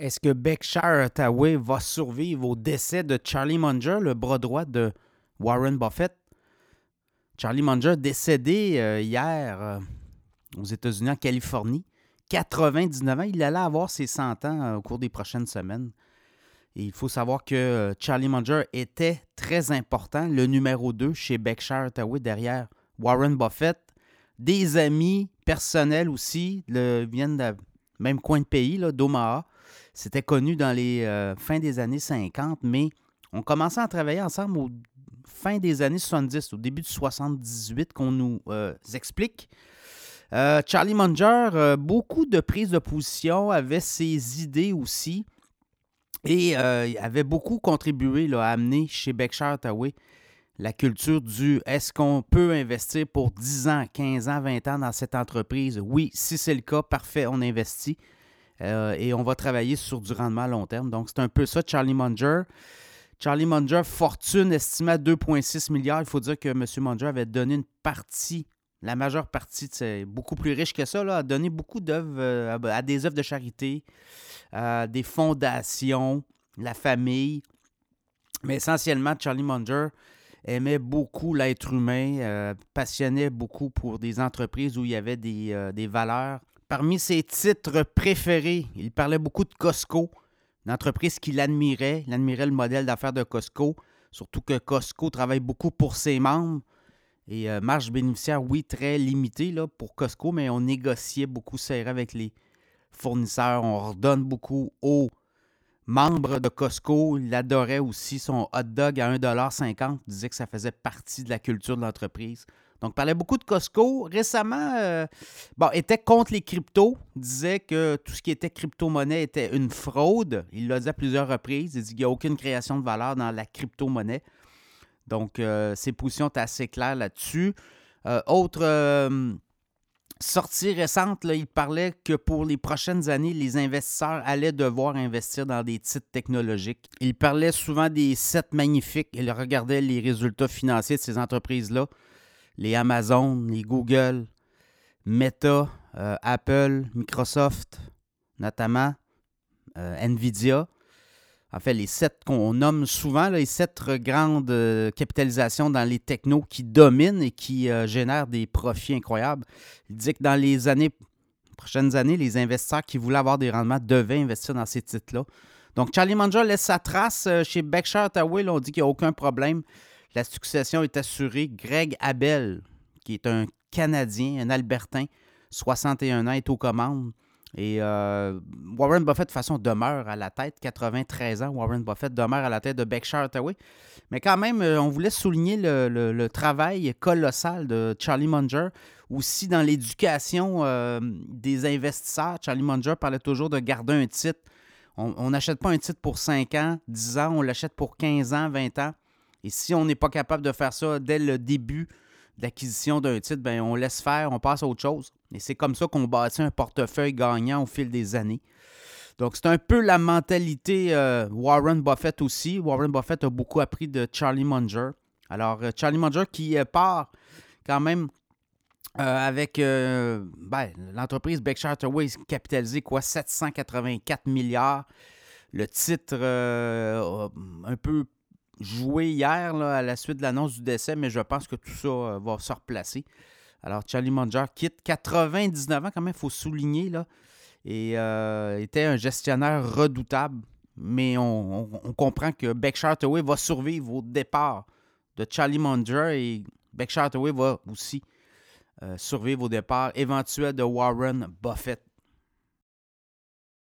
Est-ce que Berkshire Hathaway va survivre au décès de Charlie Munger, le bras droit de Warren Buffett? Charlie Munger décédé euh, hier euh, aux États-Unis, en Californie. 99 ans. Il allait avoir ses 100 ans euh, au cours des prochaines semaines. Et il faut savoir que Charlie Munger était très important, le numéro 2 chez Berkshire Hathaway derrière Warren Buffett. Des amis personnels aussi, viennent du même coin de pays, d'Omaha. C'était connu dans les euh, fins des années 50, mais on commençait à travailler ensemble au fin des années 70, au début de 78, qu'on nous euh, explique. Euh, Charlie Munger, beaucoup de prises de position, avait ses idées aussi et avait beaucoup contribué à amener chez Berkshire Hathaway la culture du est-ce qu'on peut investir pour 10 ans, 15 ans, 20 ans dans cette entreprise? Oui, si c'est le cas, parfait, on investit. Euh, et on va travailler sur du rendement à long terme. Donc, c'est un peu ça, Charlie Munger. Charlie Munger, fortune estimée à 2,6 milliards. Il faut dire que M. Munger avait donné une partie, la majeure partie, c'est beaucoup plus riche que ça, là, a donné beaucoup d'œuvres euh, à des œuvres de charité, des fondations, la famille. Mais essentiellement, Charlie Munger aimait beaucoup l'être humain, euh, passionnait beaucoup pour des entreprises où il y avait des, des valeurs Parmi ses titres préférés, il parlait beaucoup de Costco, une entreprise qu'il admirait. Il admirait le modèle d'affaires de Costco, surtout que Costco travaille beaucoup pour ses membres. Et euh, marge bénéficiaire, oui, très limitée pour Costco, mais on négociait beaucoup serré avec les fournisseurs. On redonne beaucoup aux membres de Costco. Il adorait aussi son hot dog à 1,50$. Il disait que ça faisait partie de la culture de l'entreprise. Donc, parlait beaucoup de Costco. Récemment, euh, bon, était contre les cryptos. Disait que tout ce qui était crypto-monnaie était une fraude. Il l'a dit à plusieurs reprises. Il dit qu'il n'y a aucune création de valeur dans la crypto-monnaie. Donc, euh, ses positions étaient assez claires là-dessus. Euh, autre sortie récente, il parlait que pour les prochaines années, les investisseurs allaient devoir investir dans des titres technologiques. Il parlait souvent des sets magnifiques. Il regardait les résultats financiers de ces entreprises-là les Amazon, les Google, Meta, euh, Apple, Microsoft, notamment, euh, Nvidia. En fait, les sept qu'on nomme souvent, les sept grandes euh, capitalisations dans les technos qui dominent et qui génèrent des profits incroyables. Il dit que dans les années, prochaines années, les investisseurs qui voulaient avoir des rendements devaient investir dans ces titres-là. Donc, Charlie Munger laisse sa trace chez Berkshire Hathaway. on dit qu'il n'y a aucun problème. La succession est assurée. Greg Abel, qui est un Canadien, un Albertain, 61 ans, est aux commandes. Et euh, Warren Buffett, de façon, demeure à la tête. 93 ans, Warren Buffett demeure à la tête de Berkshire Hathaway. Mais quand même, euh, on voulait souligner le, travail colossal de Charlie Munger. Aussi dans l'éducation euh, des investisseurs. Charlie Munger parlait toujours de garder un titre. On n'achète pas un titre pour 5 ans, 10 ans, on l'achète pour 15 ans, 20 ans. Et si on n'est pas capable de faire ça dès le début d'acquisition d'un titre, ben on laisse faire, on passe à autre chose. Et c'est comme ça qu'on bâtit un portefeuille gagnant au fil des années. Donc, c'est un peu la mentalité euh, Warren Buffett aussi. Warren Buffett a beaucoup appris de Charlie Munger. Alors, euh, Charlie Munger qui euh, part quand même avec ben, l'entreprise Berkshire Hathaway capitalisée quoi 784 milliards. Le titre un peu joué hier à la suite de l'annonce du décès, mais je pense que tout ça euh, va se replacer. Alors, Charlie Munger quitte 99 ans, quand même, il faut souligner, là, et euh, était un gestionnaire redoutable. Mais on, comprend que Berkshire Hathaway va survivre au départ de Charlie Munger et Berkshire Hathaway va aussi euh, survivre au départ éventuel de Warren Buffett.